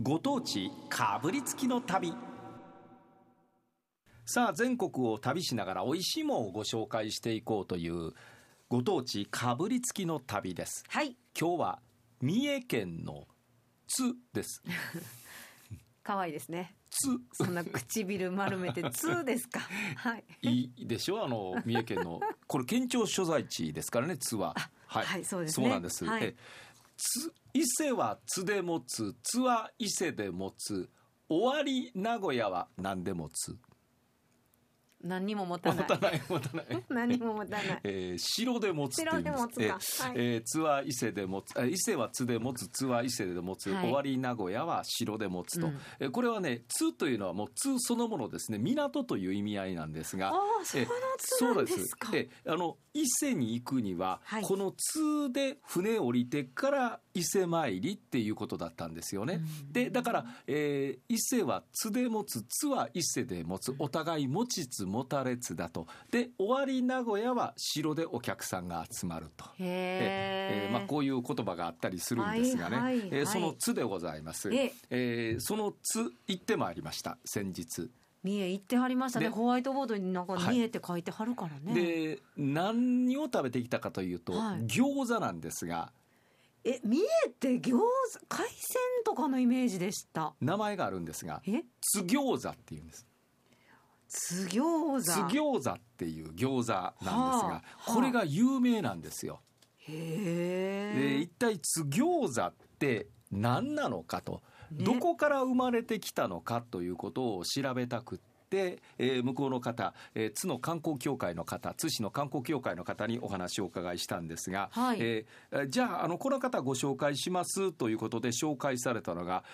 ご当地かぶりつきの旅。さあ全国を旅しながら美味しいものをご紹介していこうというご当地かぶりつきの旅です。はい。今日は三重県の津です。可愛いですね。津そんな唇丸めてツですか？はい。いいでしょ？あの三重県のこれ県庁所在地ですからね津は。はい。はいそうですね。なんです、はいつ伊勢は津で持つ津は伊勢で持つ終わり名古屋は何で持つ。何にも持たない。持たない持たない。何も持たない。えー、城で持つって言います城で持つか。はい。えー津は伊勢で持つ。あ伊勢は津で持つ。津は伊勢で持つ、はい。終わり名古屋は城で持つと、うん。えーこれはね津というのはもう津そのものですね。港という意味合いなんですが。ああその津なんですか。そうです。えあの伊勢に行くには、はい。この津で船降りてから伊勢参りっていうことだったんですよね。うん。でだから、えー伊勢は津で持つ津は伊勢で持つお互い持ちつ持たれつだと。で終わり名古屋は城でお客さんが集まると。えへえーまあ、こういう言葉があったりするんですがね、はいはいはい。えーその津でございます、ええ。ーその津行ってまいりました先日。三重行ってはりましたね。でホワイトボードになんかはい。三重って書いてはるからね、で何を食べてきたかというと、はい。餃子なんですがえ三重って餃子海鮮とかのイメージでした。名前があるんですがえ？津餃子っていうんです。津餃津子餃子っていう餃子なんですが、はあこれが有名なんですよ。へでえ一体津餃子って何なのかと、ね。どこから生まれてきたのかということを調べたくって、えー向こうの方、えー津の観光協会の方津市の観光協会の方にお話をお伺いしたんですが、はい。えーじゃああのこの方ご紹介しますということで紹介されたのが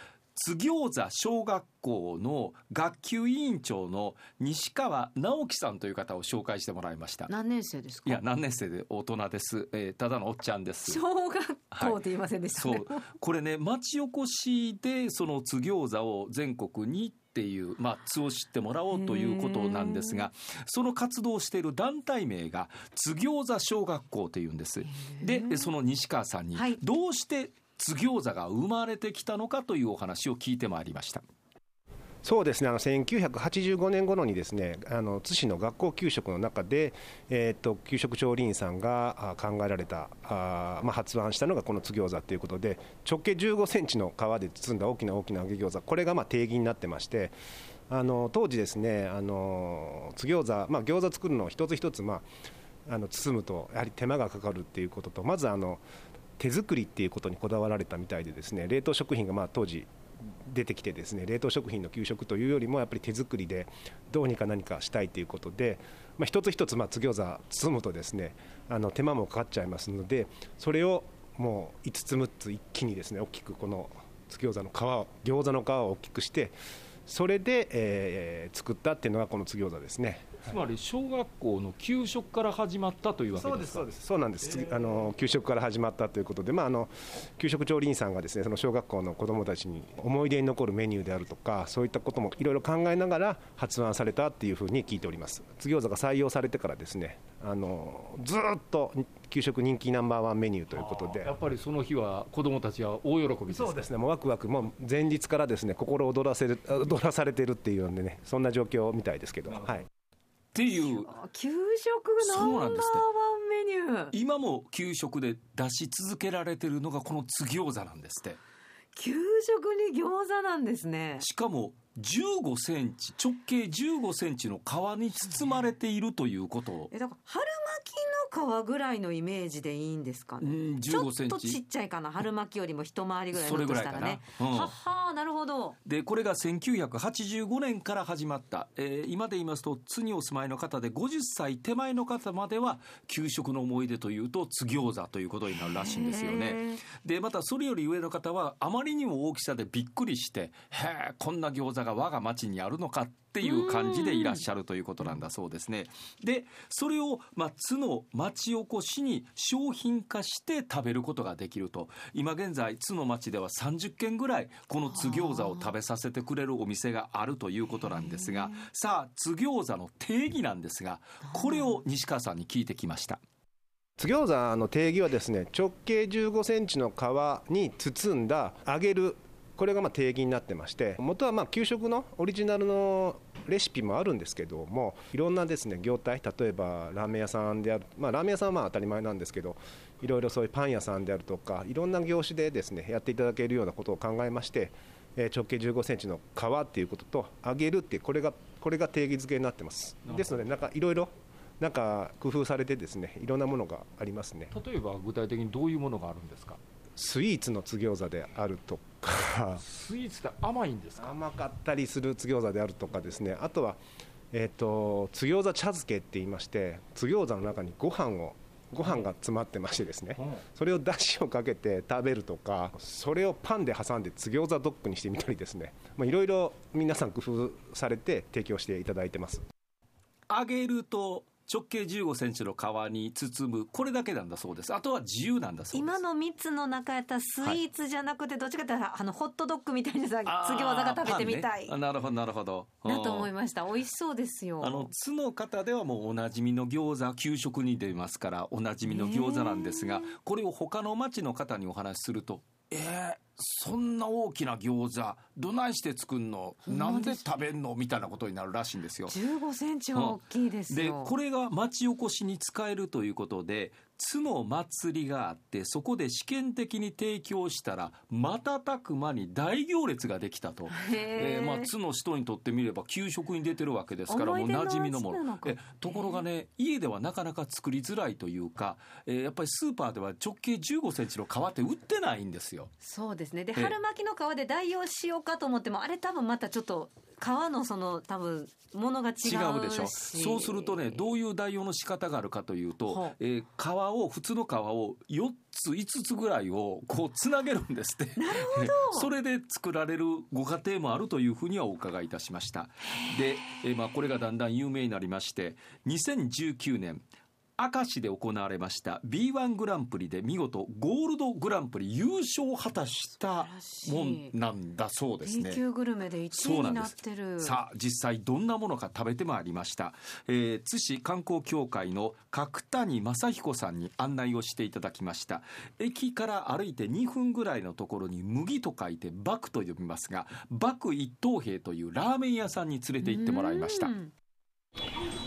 津餃子小学校の学級委員長の西川直樹さんという方を紹介してもらいました。何年生ですか？いや何年生で大人です、えーただのおっちゃんです。小学校って言いませんでしたね、そう。これね町おこしでその津餃子を全国にっていう、まあ、津を知ってもらおうということなんですがその活動をしている団体名が津餃子小学校というんです。でその西川さんにはいどうして津餃子が生まれてきたのかというお話を聞いてまいりました。そうですね。あの1985年頃にですねあの津市の学校給食の中で、えー、と給食調理員さんが考えられたあ、まあ、発案したのがこの津餃子ということで直径15センチの皮で包んだ大きな大きな揚げ餃子。これがまあ定義になってましてあの当時ですねあの津餃子、まあ、餃子作るのを一つ一つ、まあ、あの包むとやはり手間がかかるっていうこととまずあの手作りっていうことにこだわられたみたいでですね冷凍食品がまあ当時出てきてですね冷凍食品の給食というよりもやっぱり手作りでどうにか何かしたいということで、まあ、一つ一つまあ津餃子包むとですねあの手間もかかっちゃいますのでそれをもう5つ6つ一気にですね大きくこの津餃子の皮を餃子の皮を大きくしてそれで、えー作ったっていうのがこの津餃子ですね。つまり小学校の給食から始まったというわけですか？そうですそうなんです、あの給食から始まったということで、まあ、あの給食調理員さんがですねその小学校の子どもたちに思い出に残るメニューであるとかそういったこともいろいろ考えながら発案されたっていうふうに聞いております。津餃子が採用されてからですねあのずーっと給食人気ナンバーワンメニューということで。やっぱりその日は子どもたちは大喜びですか？そうですね。もうワクワク。もう前日からですね心躍らせる踊らされてるっていうんでねそんな状況みたいですけど、はい、っていう。給食ナンバーワンメニュー。今も給食で出し続けられてるのがこの津餃子なんですって。給食に餃子なんですね。しかも15センチ直径15センチの皮に包まれているということ。を、えだから春巻きの皮ぐらいのイメージでいいんですかね、うん、ちょ15センっとちっチちゃいかな。春巻きよりも一回りぐらいそれぐらいかな。のとしたらね、うん。はっはーなるほど。でこれが1985年から始まった、えー今で言いますと津にお住まいの方で50歳手前の方までは給食の思い出というと津餃子ということになるらしいんですよね。でまたそれより上の方はあまりにも大きさでびっくりして「へえこんな餃子が我が町にあるのか」っていう感じでいらっしゃるということなんだそうですね。でそれを、まあ、津の町おこしに商品化して食べることができると今現在津の町では30軒ぐらいこの津餃子を食べさせてくれるお店があるということなんですがさあ津餃子の定義なんですがこれを西川さんに聞いてきました。津餃子の定義はですね直径15センチの皮に包んだ揚げるこれがまあ定義になってまして元はまあ給食のオリジナルのレシピもあるんですけどもいろんなですね業態例えばラーメン屋さんである、まあ、ラーメン屋さんはまあ当たり前なんですけどいろいろそういうパン屋さんであるとかいろんな業種でですねやっていただけるようなことを考えましてえー直径15センチの皮っていうことと揚げるっていうこれがこれが定義づけになってます。ですのでなんかいろいろなんか工夫されてですねいろんなものがありますね。例えば具体的にどういうものがあるんですか？スイーツの津餃子であるとか。スイーツって甘いんですか？甘かったりする津餃子であるとかですね。あとはえっ、と津餃子茶漬けって言いまして津餃子の中にご飯をご飯が詰まってましてですね。うん。それをだしをかけて食べるとかそれをパンで挟んで津餃子ドッグにしてみたりですね。まあいろいろ皆さん工夫されて提供していただいてます。揚げると直径15センチの皮に包む。これだけなんだそうです。あとは自由なんだそうです。今の3つの中やったらスイーツじゃなくてどっちかというとあのホットドッグみたいなさあー津餃子が食べてみたい。ね。あなるほどなるほど。な と思いすました。美味しそうですよ。あの津の方ではもうおなじみの餃子給食に出ますからおなじみの餃子なんですがこれを他の町の方にお話しするとえー、そんな大きな餃子どないして作んの？なんで食べんの？みたいなことになるらしいんですよ。15センチは大きいですでよこれが町おこしに使えるということで津の祭りがあってそこで試験的に提供したら瞬く間に大行列ができたと。えーまあ、津の人にとってみれば給食に出てるわけですからもう馴染みのもの。えところがね家ではなかなか作りづらいというか、えーやっぱりスーパーでは直径1 5センチの皮って売ってないんですよ。そうですね。でええ。春巻きの皮で代用しようかと思ってもあれ多分またちょっと皮のその多分ものが違うでしょ。そうするとねどういう代用の仕方があるかというとえー皮を普通の皮を4つ5つぐらいをこうつなげるんですって。なるほど。それで作られるご家庭もあるというふうにはお伺いいたしました。で、えーまあ、これがだんだん有名になりまして2019年明石で行われました B1 グランプリで見事ゴールドグランプリ優勝を果たしたもんなんだそうですね。級グルメで1位になってる。さあ実際どんなものか食べてまいりました、えー、津市観光協会の角谷正彦さんに案内をしていただきました。駅から歩いて2分ぐらいのところに麦と書いてバクと呼びますがバク一等兵というラーメン屋さんに連れて行ってもらいました。うん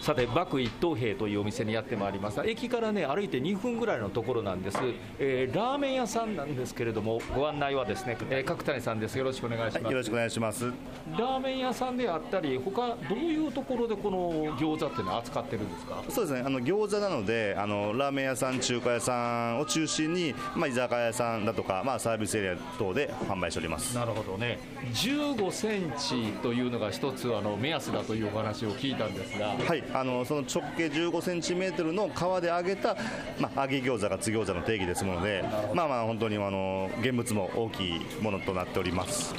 さてバク一等兵というお店にやってまいりました。駅からね歩いて2分ぐらいのところなんです、えーラーメン屋さんなんですけれどもご案内はですね、えー角谷さんです。よろしくお願いします、よろしくお願いします。ラーメン屋さんであったり他どういうところでこの餃子っていうのは扱ってるんですか？そうですね。あの餃子なので、あのラーメン屋さん、中華屋さんを中心に、まあ居酒屋さんだとか、まあサービスエリア等で販売しております。なるほどね。15センチというのが一つあの目安だというお話を聞いたんですがはい、あのその直径15センチメートルの皮で揚げた、まあ、揚げ餃子が津餃子の定義ですもので、まあまあ本当にあの現物も大きいものとなっております。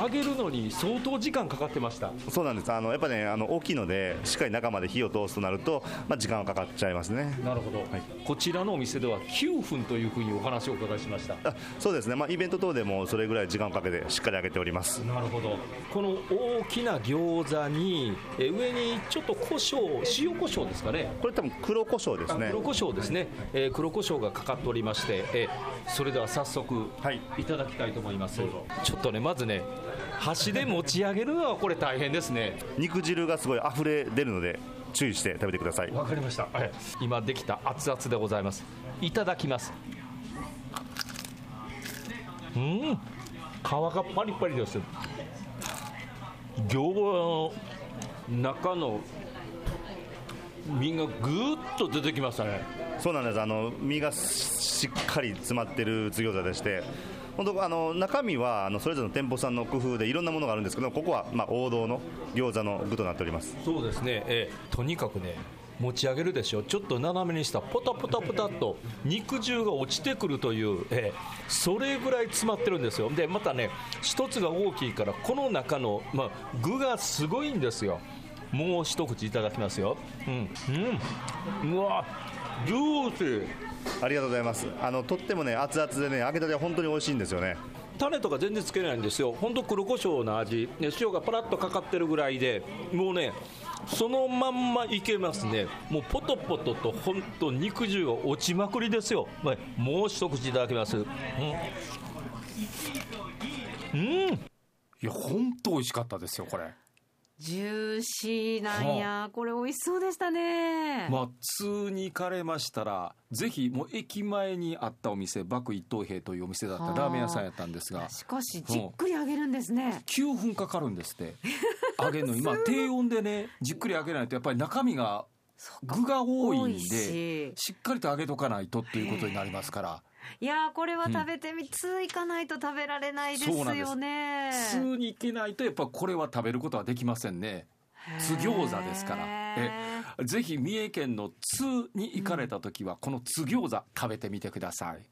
揚げるのに相当時間かかってました。そうなんです。あのやっぱね、あの大きいので、しっかり中まで火を通すとなると、まあ時間はかかっちゃいますね。なるほど、こちらのお店では9分というふうにお話をお伺いしました。あそうですね。まあイベント等でもそれぐらい時間をかけてしっかり揚げております。なるほど。この大きな餃子にえ上にちょっと胡椒塩胡椒ですかね。これ多分黒胡椒ですね。黒胡椒ですね、えー黒胡椒がかかっておりまして、えーそれでは早速、はい。いただきたいと思います。ちょっとねまずね箸で持ち上げるのはこれ大変ですね。肉汁がすごい溢れ出るので注意して食べてください。わかりました、はい。今できた熱々でございます。いただきます。うん。皮がパリパリです餃子の中の身がぐーっと出てきましたね。そうなんです。あの身がしっかり詰まってる津餃子でして本当あの中身はあのそれぞれの店舗さんの工夫でいろんなものがあるんですけどここはまあ王道の餃子の具となっております。そうですね、えーとにかくね持ち上げるでしょちょっと斜めにしたポタポタポタと肉汁が落ちてくるという、えーそれぐらい詰まってるんですよ。でまたね一つが大きいからこの中の、まあ、具がすごいんですよ。もう一口いただきますよ。うんうん。うわジューシー。ありがとうございます。あのとってもね熱々でね揚げたては本当に美味しいんですよね。種とか全然つけないんですよ、本当黒胡椒の味、ね塩がパラッとかかってるぐらいで、もうね、そのまんまいけますね。もうポトポトと本当肉汁が落ちまくりですよ、はい、もう一口いただきます。うん、うん、いや本当美味しかったですよこれジューシーなんや、これ美味しそうでしたね。まあ通に行かれましたらぜひもう駅前にあったお店爆一等兵というお店だったはあ。ラーメン屋さんやったんですが。しかしじっくり揚げるんですね。9分かかるんですって。揚げるの。にまあ低温でねじっくり揚げないとやっぱり中身が具が多いんでし。しっかりと揚げとかないとっていうことになりますからいやーこれは食べてみ、通いかないと食べられないですよね。通に行けないとやっぱこれは食べることはできませんね。津餃子ですから。へー。ぜひ三重県の津に行かれた時はこの津餃子食べてみてください